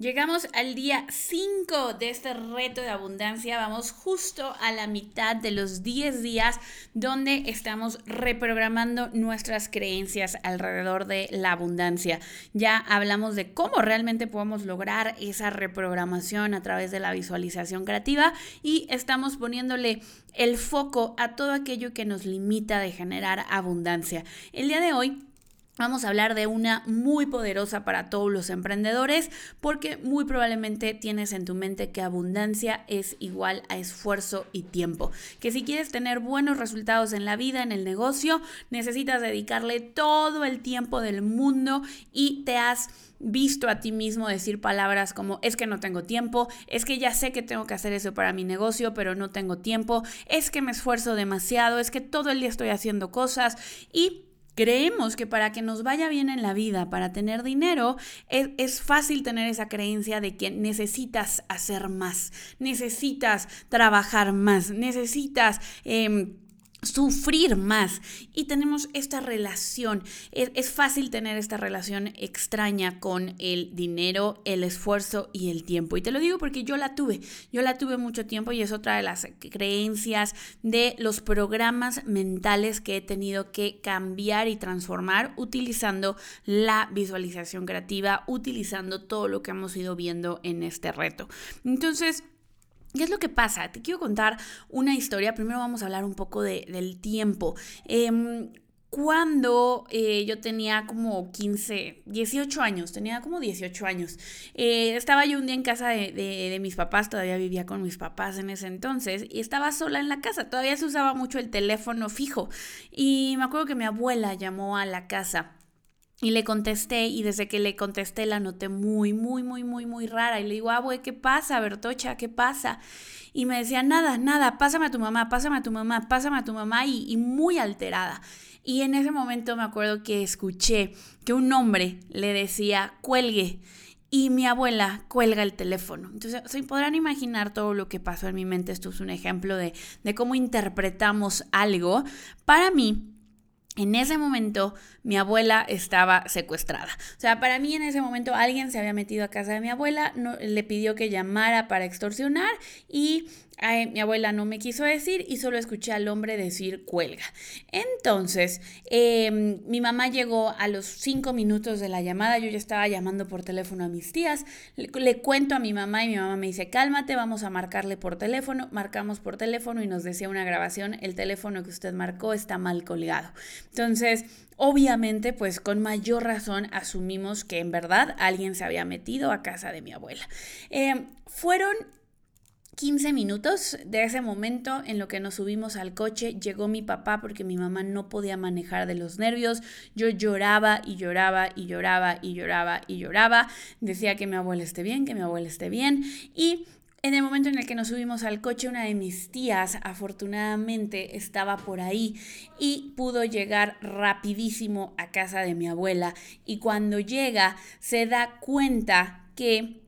Llegamos al día 5 de este reto de abundancia. Vamos justo a la mitad de los 10 días donde estamos reprogramando nuestras creencias alrededor de la abundancia. Ya hablamos de cómo realmente podemos lograr esa reprogramación a través de la visualización creativa y estamos poniéndole el foco a todo aquello que nos limita de generar abundancia. El día de hoy Vamos a hablar de una muy poderosa para todos los emprendedores porque muy probablemente tienes en tu mente que abundancia es igual a esfuerzo y tiempo. Que si quieres tener buenos resultados en la vida, en el negocio, necesitas dedicarle todo el tiempo del mundo y te has visto a ti mismo decir palabras como es que no tengo tiempo, es que ya sé que tengo que hacer eso para mi negocio, pero no tengo tiempo, es que me esfuerzo demasiado, es que todo el día estoy haciendo cosas y Creemos que para que nos vaya bien en la vida, para tener dinero, es, fácil tener esa creencia de que necesitas hacer más, necesitas trabajar más, necesitas... Em, sufrir más y tenemos esta relación. Es, fácil tener esta relación extraña con el dinero, el esfuerzo y el tiempo. Y te lo digo porque yo la tuve. Yo la tuve mucho tiempo y es otra de las creencias de los programas mentales que he tenido que cambiar y transformar utilizando la visualización creativa, utilizando todo lo que hemos ido viendo en este reto. Entonces, ¿Qué es lo que pasa? Te quiero contar una historia. Primero vamos a hablar un poco del tiempo. Em, cuando eh, yo tenía como 15, 18 años, tenía como 18 años, eh, estaba yo un día en casa de, de, mis papás, todavía vivía con mis papás en ese entonces, y estaba sola en la casa, todavía se usaba mucho el teléfono fijo, y me acuerdo que mi abuela llamó a la casa y le contesté y desde que le contesté la noté muy, muy, muy, muy, muy rara. Y le digo, ah, güey, ¿qué pasa, Bertocha? ¿Qué pasa? Y me decía, nada, nada, pásame a tu mamá, pásame a tu mamá, pásame a tu mamá y, y muy alterada. Y en ese momento me acuerdo que escuché que un hombre le decía, cuelgue. Y mi abuela cuelga el teléfono. Entonces, se podrán imaginar todo lo que pasó en mi mente. Esto es un ejemplo de, de cómo interpretamos algo. Para mí, en ese momento mi abuela estaba secuestrada. O sea, para mí en ese momento alguien se había metido a casa de mi abuela, le pidió que llamara para extorsionar y mi abuela no me quiso decir y solo escuché al hombre decir cuelga. Entonces, em, mi mamá llegó a los cinco minutos de la llamada, yo ya estaba llamando por teléfono a mis tías, le, cuento a mi mamá y mi mamá me dice, cálmate, vamos a marcarle por teléfono, marcamos por teléfono y nos decía una grabación, el teléfono que usted marcó está mal colgado. Entonces, obviamente, pues con mayor razón asumimos que en verdad alguien se había metido a casa de mi abuela. Em, fueron 15 minutos de ese momento en lo que nos subimos al coche, llegó mi papá porque mi mamá no podía manejar de los nervios. Yo lloraba y lloraba y lloraba y lloraba y lloraba. Decía que mi abuela esté bien, que mi abuela esté bien. Y en el momento en el que nos subimos al coche, una de mis tías afortunadamente estaba por ahí y pudo llegar rapidísimo a casa de mi abuela. Y cuando llega, se da cuenta que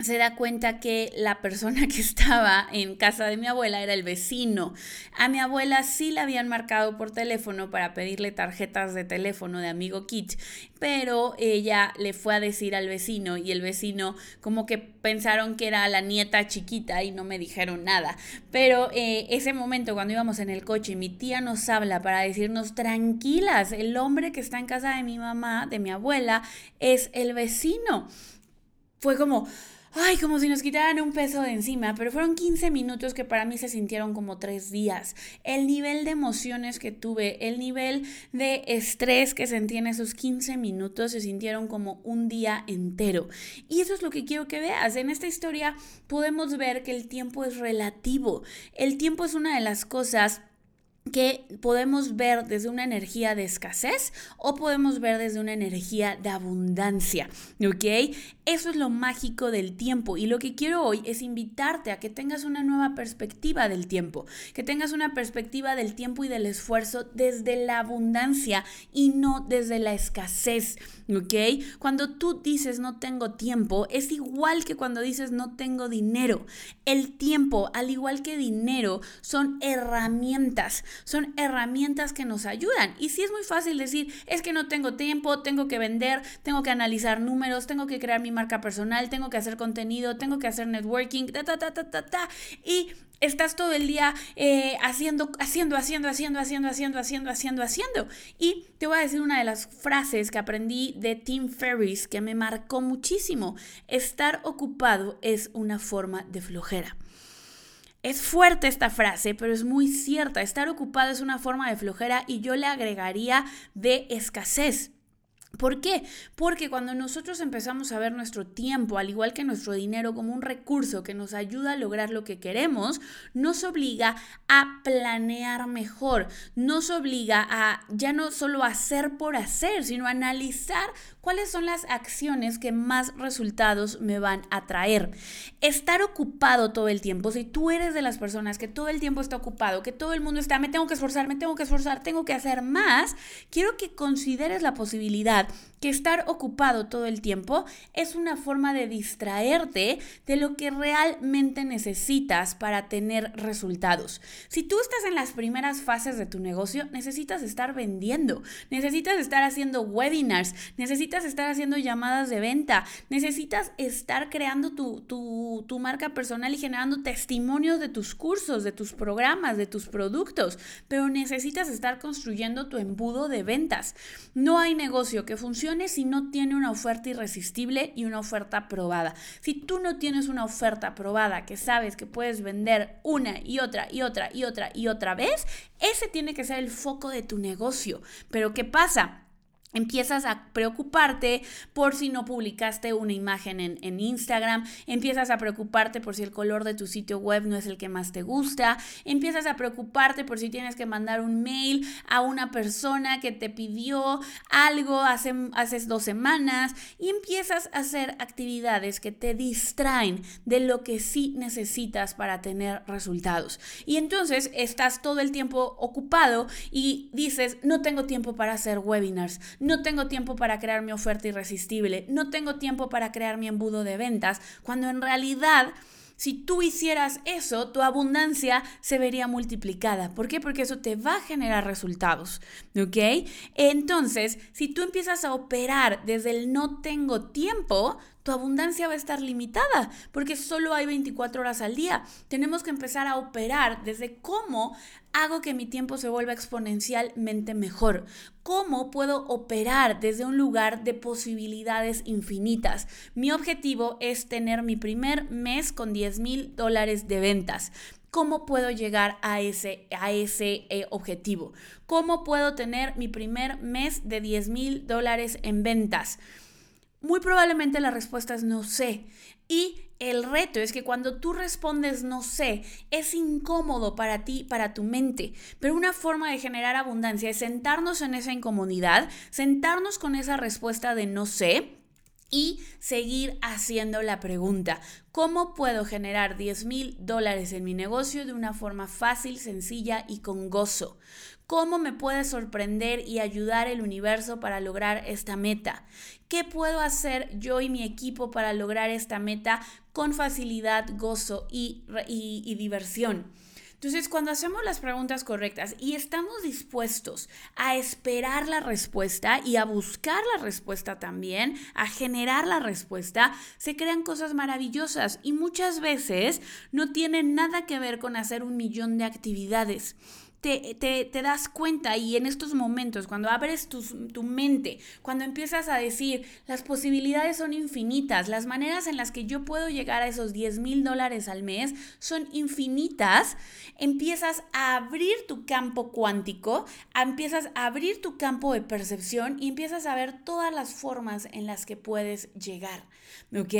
se da cuenta que la persona que estaba en casa de mi abuela era el vecino. A mi abuela sí la habían marcado por teléfono para pedirle tarjetas de teléfono de amigo Kit, pero ella le fue a decir al vecino y el vecino como que pensaron que era la nieta chiquita y no me dijeron nada. Pero eh, ese momento cuando íbamos en el coche, mi tía nos habla para decirnos tranquilas, el hombre que está en casa de mi mamá, de mi abuela, es el vecino. Fue como ay, como si nos quitaran un peso de encima, pero fueron 15 minutos que para mí se sintieron como tres días. El nivel de emociones que tuve, el nivel de estrés que sentí en esos 15 minutos se sintieron como un día entero. Y eso es lo que quiero que veas. En esta historia podemos ver que el tiempo es relativo. El tiempo es una de las cosas que podemos ver desde una energía de escasez o podemos ver desde una energía de abundancia, ¿ok? Eso es lo mágico del tiempo y lo que quiero hoy es invitarte a que tengas una nueva perspectiva del tiempo, que tengas una perspectiva del tiempo y del esfuerzo desde la abundancia y no desde la escasez, ¿ok? Cuando tú dices no tengo tiempo, es igual que cuando dices no tengo dinero. El tiempo, al igual que dinero, son herramientas son herramientas que nos ayudan. Y sí es muy fácil decir, es que no tengo tiempo, tengo que vender, tengo que analizar números, tengo que crear mi marca personal, tengo que hacer contenido, tengo que hacer networking, ta, ta, ta, ta, ta, ta. Y estás todo el día eh, haciendo, haciendo, haciendo, haciendo, haciendo, haciendo, haciendo, haciendo, haciendo. Y te voy a decir una de las frases que aprendí de Tim Ferriss que me marcó muchísimo. Estar ocupado es una forma de flojera. Es fuerte esta frase, pero es muy cierta. Estar ocupado es una forma de flojera y yo le agregaría de escasez. ¿Por qué? Porque cuando nosotros empezamos a ver nuestro tiempo, al igual que nuestro dinero, como un recurso que nos ayuda a lograr lo que queremos, nos obliga a planear mejor, nos obliga a ya no solo hacer por hacer, sino analizar cuáles son las acciones que más resultados me van a traer. Estar ocupado todo el tiempo, si tú eres de las personas que todo el tiempo está ocupado, que todo el mundo está, me tengo que esforzar, me tengo que esforzar, tengo que hacer más, quiero que consideres la posibilidad que estar ocupado todo el tiempo es una forma de distraerte de lo que realmente necesitas para tener resultados. Si tú estás en las primeras fases de tu negocio, necesitas estar vendiendo, necesitas estar haciendo webinars, necesitas estar haciendo llamadas de venta, necesitas estar creando tu, tu, tu marca personal y generando testimonios de tus cursos, de tus programas, de tus productos, pero necesitas estar construyendo tu embudo de ventas. No hay negocio que funcione si no tiene una oferta irresistible y una oferta probada. Si tú no tienes una oferta probada que sabes que puedes vender una y otra y otra y otra y otra vez, ese tiene que ser el foco de tu negocio. Pero ¿qué pasa? Empiezas a preocuparte por si no publicaste una imagen en, Instagram, empiezas a preocuparte por si el color de tu sitio web no es el que más te gusta, empiezas a preocuparte por si tienes que mandar un mail a una persona que te pidió algo hace, hace dos semanas y empiezas a hacer actividades que te distraen de lo que sí necesitas para tener resultados. Y entonces estás todo el tiempo ocupado y dices, no tengo tiempo para hacer webinars no tengo tiempo para crear mi oferta irresistible, no tengo tiempo para crear mi embudo de ventas, cuando en realidad... Si tú hicieras eso, tu abundancia se vería multiplicada. ¿Por qué? Porque eso te va a generar resultados. ¿Ok? Entonces, si tú empiezas a operar desde el no tengo tiempo, tu abundancia va a estar limitada porque solo hay 24 horas al día. Tenemos que empezar a operar desde cómo hago que mi tiempo se vuelva exponencialmente mejor. ¿Cómo puedo operar desde un lugar de posibilidades infinitas? Mi objetivo es tener mi primer mes con 10 mil dólares de ventas. ¿Cómo puedo llegar a ese, a ese eh, objetivo? ¿Cómo puedo tener mi primer mes de 10 mil dólares en ventas? Muy probablemente la respuesta es no sé. Y el reto es que cuando tú respondes no sé, es incómodo para ti, para tu mente. Pero una forma de generar abundancia es sentarnos en esa incomodidad, sentarnos con esa respuesta de no sé y seguir haciendo la pregunta, ¿cómo puedo generar 10 mil dólares en mi negocio de una forma fácil, sencilla y con gozo? ¿Cómo me puede sorprender y ayudar el universo para lograr esta meta? ¿Qué puedo hacer yo y mi equipo para lograr esta meta con facilidad, gozo y, y, diversión? Entonces, cuando hacemos las preguntas correctas y estamos dispuestos a esperar la respuesta y a buscar la respuesta también, a generar la respuesta, se crean cosas maravillosas y muchas veces no tienen nada que ver con hacer un millón de actividades te, das cuenta y en estos momentos, cuando abres tu, tu mente, cuando empiezas a decir, las posibilidades son infinitas, las maneras en las que yo puedo llegar a esos 10 mil dólares al mes son infinitas, empiezas a abrir tu campo cuántico, empiezas a abrir tu campo de percepción y empiezas a ver todas las formas en las que puedes llegar, ¿ok?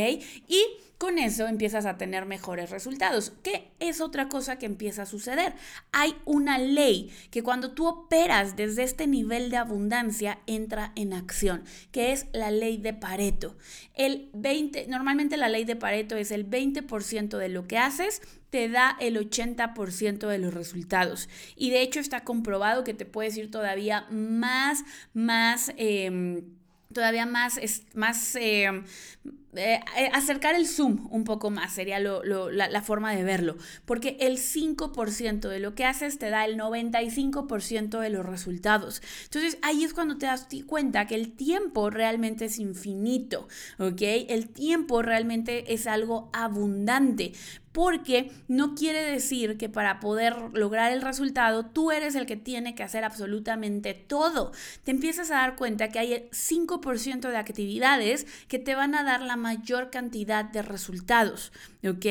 Y con eso empiezas a tener mejores resultados. ¿Qué es otra cosa que empieza a suceder? Hay una ley que cuando tú operas desde este nivel de abundancia entra en acción, que es la ley de Pareto. El 20, normalmente la ley de Pareto es el 20% de lo que haces te da el 80% de los resultados. Y de hecho está comprobado que te puedes ir todavía más, más... Em, todavía más, más eh, eh, eh, acercar el zoom un poco más, sería la, forma de verlo, porque el 5% de lo que haces te da el 95% de los resultados. Entonces ahí es cuando te das cuenta que el tiempo realmente es infinito, ¿ok? El tiempo realmente es algo abundante, porque no quiere decir que para poder lograr el resultado tú eres el que tiene que hacer absolutamente todo. Te empiezas a dar cuenta que hay el 5% de actividades que te van a dar la mayor cantidad de resultados, ¿ok?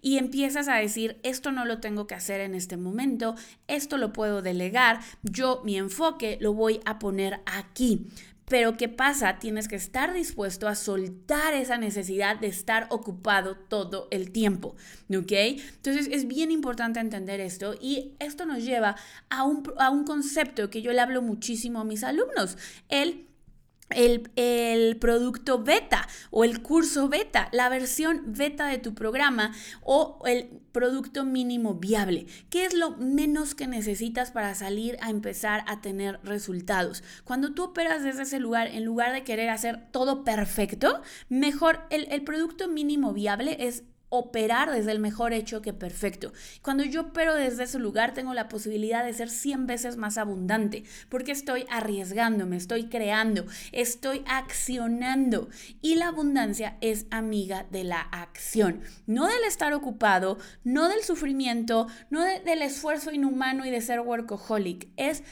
Y empiezas a decir, esto no lo tengo que hacer en este momento, esto lo puedo delegar, yo mi enfoque lo voy a poner aquí. Pero ¿qué pasa? Tienes que estar dispuesto a soltar esa necesidad de estar ocupado todo el tiempo, ¿ok? Entonces es bien importante entender esto y esto nos lleva a un, a un concepto que yo le hablo muchísimo a mis alumnos, el el, producto beta o el curso beta, la versión beta de tu programa o el producto mínimo viable. ¿Qué es lo menos que necesitas para salir a empezar a tener resultados? Cuando tú operas desde ese lugar, en lugar de querer hacer todo perfecto, mejor el, el producto mínimo viable es operar desde el mejor hecho que perfecto. Cuando yo opero desde ese lugar tengo la posibilidad de ser 100 veces más abundante porque estoy arriesgándome, estoy creando, estoy accionando y la abundancia es amiga de la acción, no del estar ocupado, no del sufrimiento, no del esfuerzo inhumano y de ser workaholic, es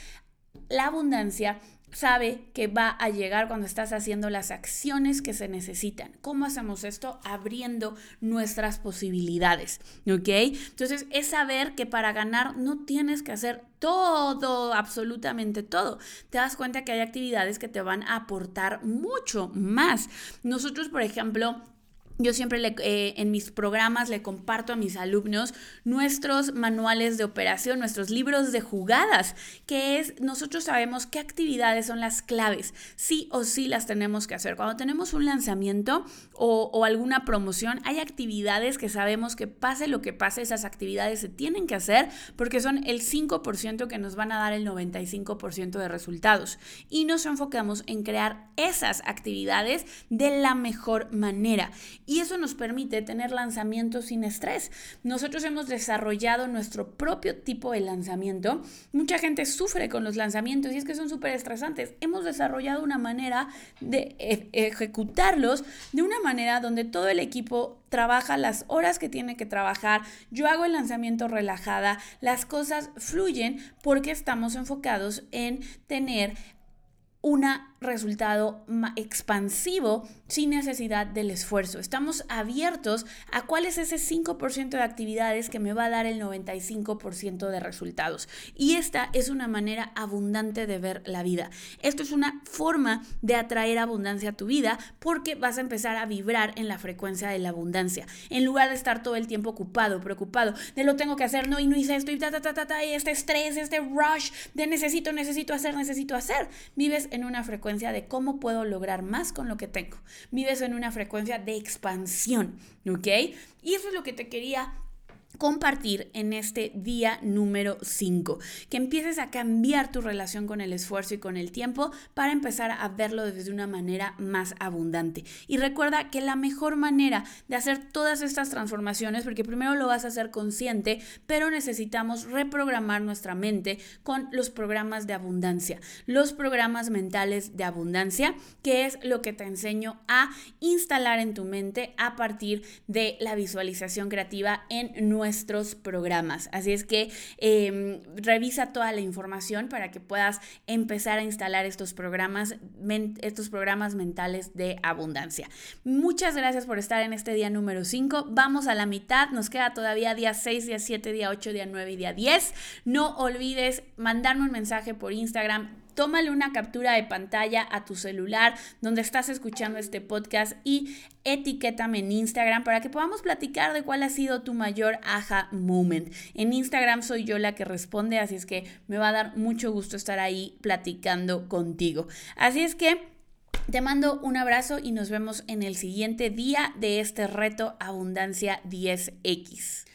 la abundancia sabe que va a llegar cuando estás haciendo las acciones que se necesitan. ¿Cómo hacemos esto? Abriendo nuestras posibilidades, ¿ok? Entonces es saber que para ganar no tienes que hacer todo, absolutamente todo. Te das cuenta que hay actividades que te van a aportar mucho más. Nosotros, por ejemplo, yo siempre eh, en mis programas le comparto a mis alumnos nuestros manuales de operación, nuestros libros de jugadas, que es, nosotros sabemos qué actividades son las claves, sí o sí las tenemos que hacer. Cuando tenemos un lanzamiento o, o alguna promoción, hay actividades que sabemos que pase lo que pase, esas actividades se tienen que hacer porque son el 5% que nos van a dar el 95% de resultados. Y nos enfocamos en crear esas actividades de la mejor manera. Y eso nos permite tener lanzamientos sin estrés. Nosotros hemos desarrollado nuestro propio tipo de lanzamiento. Mucha gente sufre con los lanzamientos y es que son súper estresantes. Hemos desarrollado una manera de e-, ejecutarlos de una manera donde todo el equipo trabaja las horas que tiene que trabajar, yo hago el lanzamiento relajada, las cosas fluyen porque estamos enfocados en tener un resultado expansivo sin necesidad del esfuerzo. Estamos abiertos a cuál es ese 5% de actividades que me va a dar el 95% de resultados. Y esta es una manera abundante de ver la vida. Esto es una forma de atraer abundancia a tu vida porque vas a empezar a vibrar en la frecuencia de la abundancia. En lugar de estar todo el tiempo ocupado, preocupado, de lo tengo que hacer, no, y no hice esto, y ta, ta, ta, ta, ta, y este estrés, este rush de necesito, necesito hacer, necesito hacer. Vives en una frecuencia de cómo puedo lograr más con lo que tengo. Vives en una frecuencia de expansión, ¿ok? Y eso es lo que te quería compartir en este día número 5, que empieces a cambiar tu relación con el esfuerzo y con el tiempo para empezar a verlo desde una manera más abundante. Y recuerda que la mejor manera de hacer todas estas transformaciones, porque primero lo vas a hacer consciente, pero necesitamos reprogramar nuestra mente con los programas de abundancia, los programas mentales de abundancia, que es lo que te enseño a instalar en tu mente a partir de la visualización creativa en nuestro nuestros programas. Así es que em, revisa toda la información para que puedas empezar a instalar estos programas, estos programas mentales de abundancia. Muchas gracias por estar en este día número 5. Vamos a la mitad, nos queda todavía día 6, día 7, día 8, día 9 y día 10. No olvides mandarme un mensaje por Instagram tómale una captura de pantalla a tu celular donde estás escuchando este podcast y etiquétame en Instagram para que podamos platicar de cuál ha sido tu mayor aha moment. En Instagram soy yo la que responde, así es que me va a dar mucho gusto estar ahí platicando contigo. Así es que... Te mando un abrazo y nos vemos en el siguiente día de este reto Abundancia 10X.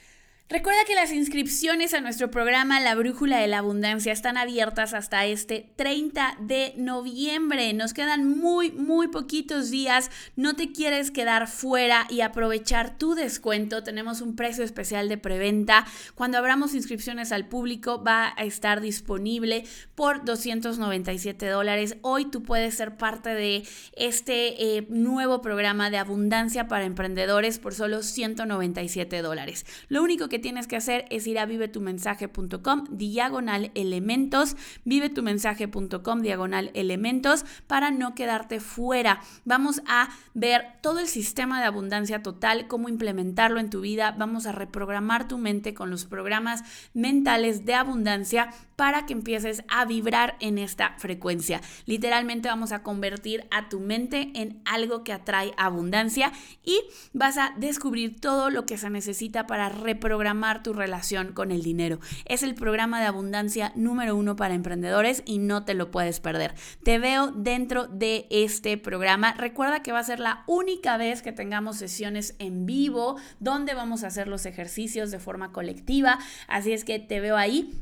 Recuerda que las inscripciones a nuestro programa La Brújula de la Abundancia están abiertas hasta este 30 de noviembre. Nos quedan muy, muy poquitos días. No te quieres quedar fuera y aprovechar tu descuento. Tenemos un precio especial de preventa. Cuando abramos inscripciones al público va a estar disponible por 297 dólares. Hoy tú puedes ser parte de este eh, nuevo programa de abundancia para emprendedores por solo 197 dólares. Lo único que tienes que hacer es ir a vivetumensaje.com diagonal elementos, vivetumensaje.com diagonal elementos para no quedarte fuera. Vamos a ver todo el sistema de abundancia total, cómo implementarlo en tu vida. Vamos a reprogramar tu mente con los programas mentales de abundancia para que empieces a vibrar en esta frecuencia. Literalmente vamos a convertir a tu mente en algo que atrae abundancia y vas a descubrir todo lo que se necesita para reprogramar tu relación con el dinero. Es el programa de abundancia número uno para emprendedores y no te lo puedes perder. Te veo dentro de este programa. Recuerda que va a ser la única vez que tengamos sesiones en vivo donde vamos a hacer los ejercicios de forma colectiva. Así es que te veo ahí,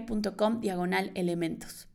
vivetumensaje.com diagonal elementos.